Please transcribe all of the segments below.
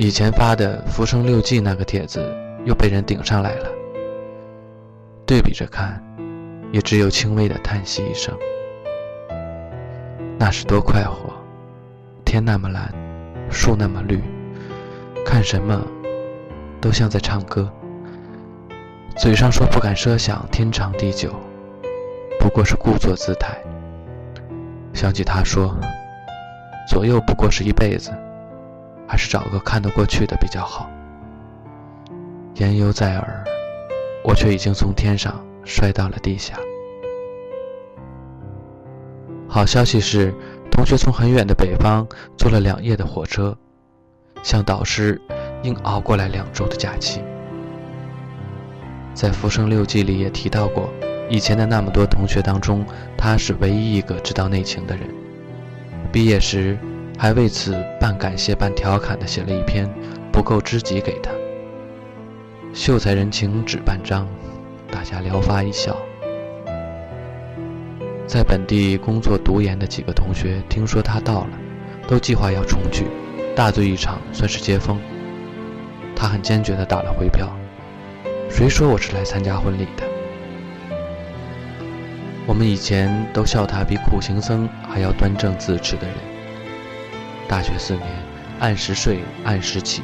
以前发的《浮生六记》那个帖子又被人顶上来了，对比着看，也只有轻微的叹息一声。那是多快活，天那么蓝，树那么绿，看什么都像在唱歌。嘴上说不敢奢想天长地久，不过是故作姿态。想起他说，左右不过是一辈子，还是找个看得过去的比较好。言犹在耳，我却已经从天上摔到了地下。好消息是，同学从很远的北方坐了两夜的火车，向导师硬熬过来两周的假期。在《浮生六记》里也提到过，以前的那么多同学当中，他是唯一一个知道内情的人。毕业时，还为此半感谢半调侃的写了一篇《不够知己》给他。秀才人情纸半张，大家聊发一笑。在本地工作读研的几个同学听说他到了，都计划要重聚，大醉一场，算是接风。他很坚决地打了回票。谁说我是来参加婚礼的？我们以前都笑他比苦行僧还要端正自持的人。大学四年，按时睡，按时起，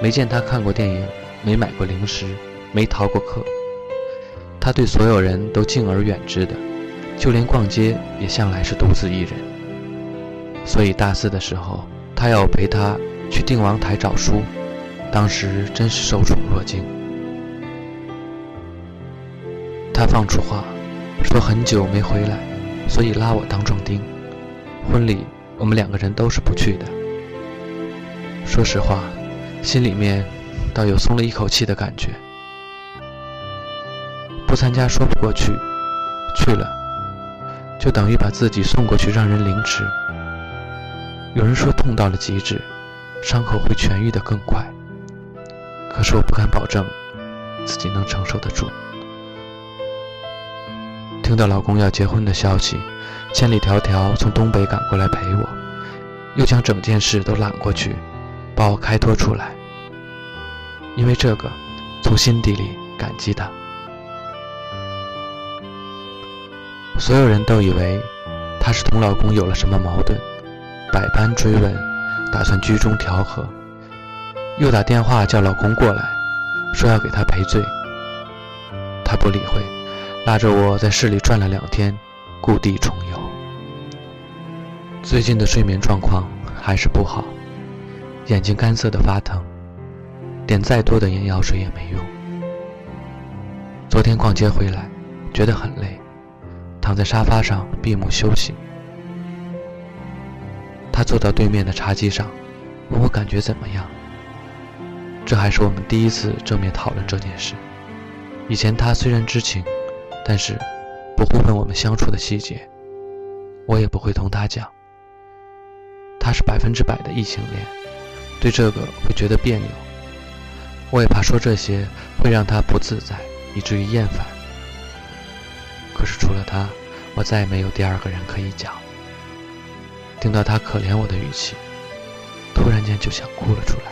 没见他看过电影，没买过零食，没逃过课。他对所有人都敬而远之的。就连逛街也向来是独自一人，所以大四的时候，他要陪他去定王台找书，当时真是受宠若惊。他放出话，说很久没回来，所以拉我当壮丁。婚礼我们两个人都是不去的。说实话，心里面倒有松了一口气的感觉。不参加说不过去，去了。就等于把自己送过去让人凌迟。有人说痛到了极致，伤口会痊愈得更快。可是我不敢保证自己能承受得住。听到老公要结婚的消息，千里迢迢从东北赶过来陪我，又将整件事都揽过去，把我开脱出来。因为这个，从心底里感激他。所有人都以为她是同老公有了什么矛盾，百般追问，打算居中调和，又打电话叫老公过来，说要给她赔罪。她不理会，拉着我在市里转了两天，故地重游。最近的睡眠状况还是不好，眼睛干涩的发疼，点再多的眼药水也没用。昨天逛街回来，觉得很累。躺在沙发上闭目休息，他坐到对面的茶几上，问我感觉怎么样。这还是我们第一次正面讨论这件事。以前他虽然知情，但是不会问我们相处的细节，我也不会同他讲。他是百分之百的异性恋，对这个会觉得别扭。我也怕说这些会让他不自在，以至于厌烦。可是除了他。我再也没有第二个人可以讲。听到他可怜我的语气，突然间就想哭了出来。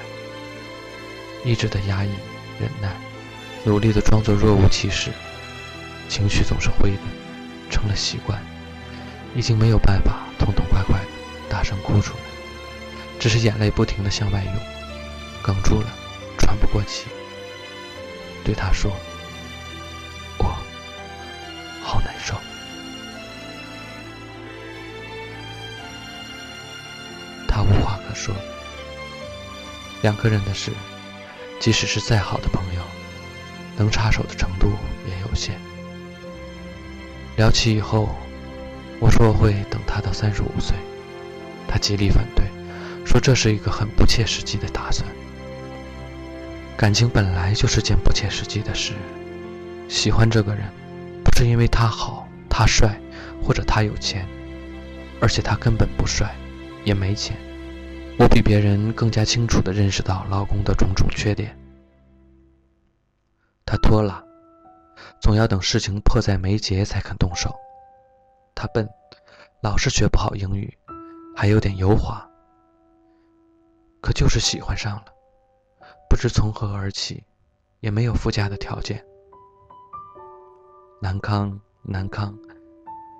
一直的压抑、忍耐，努力的装作若无其事，情绪总是灰的，成了习惯，已经没有办法痛痛快快的大声哭出来，只是眼泪不停的向外涌，哽住了，喘不过气。对他说：“我好难受。”他无话可说，两个人的事，即使是再好的朋友，能插手的程度也有限。聊起以后，我说我会等他到三十五岁，他极力反对，说这是一个很不切实际的打算。感情本来就是件不切实际的事，喜欢这个人，不是因为他好、他帅，或者他有钱，而且他根本不帅，也没钱。我比别人更加清楚地认识到老公的种种缺点。他拖拉，总要等事情迫在眉睫才肯动手。他笨，老是学不好英语，还有点油滑。可就是喜欢上了，不知从何而起，也没有附加的条件。南康，南康，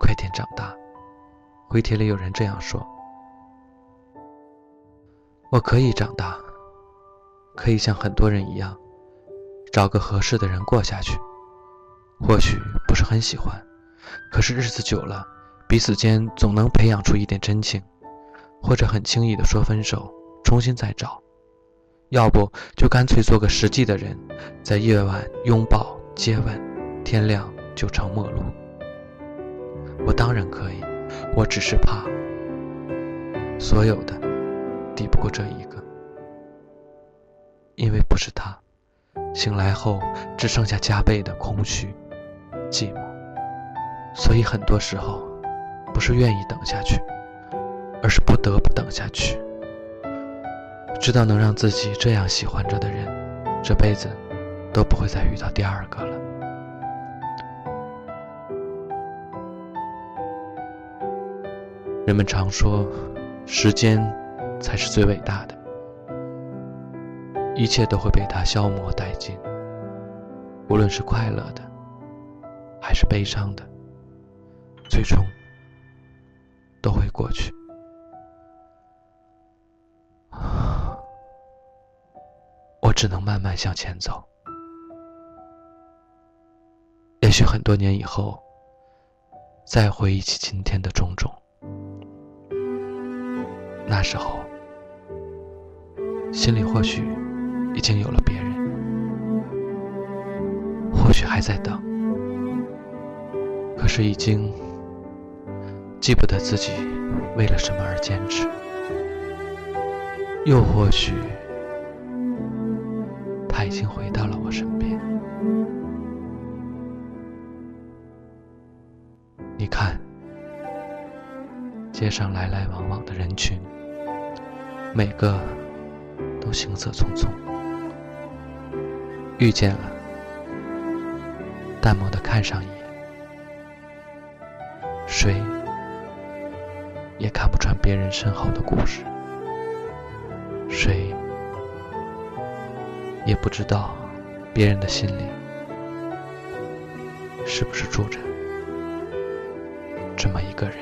快点长大。回帖里有人这样说：“我可以长大，可以像很多人一样，找个合适的人过下去。或许不是很喜欢，可是日子久了，彼此间总能培养出一点真情，或者很轻易的说分手，重新再找。要不就干脆做个实际的人，在夜晚拥抱、接吻，天亮就成陌路。我当然可以。”我只是怕，所有的抵不过这一个，因为不是他，醒来后只剩下加倍的空虚、寂寞，所以很多时候不是愿意等下去，而是不得不等下去，知道能让自己这样喜欢着的人，这辈子都不会再遇到第二个了。人们常说，时间才是最伟大的，一切都会被它消磨殆尽。无论是快乐的，还是悲伤的，最终都会过去。我只能慢慢向前走。也许很多年以后，再回忆起今天的种种。那时候，心里或许已经有了别人，或许还在等，是已经记不得自己为了什么而坚持，又或许他已经回到了我身边。你看，街上来来往往的人群。每个都行色匆匆，遇见了，淡漠的看上一眼，谁也看不穿别人身后的故事，谁也不知道别人的心里是不是住着这么一个人。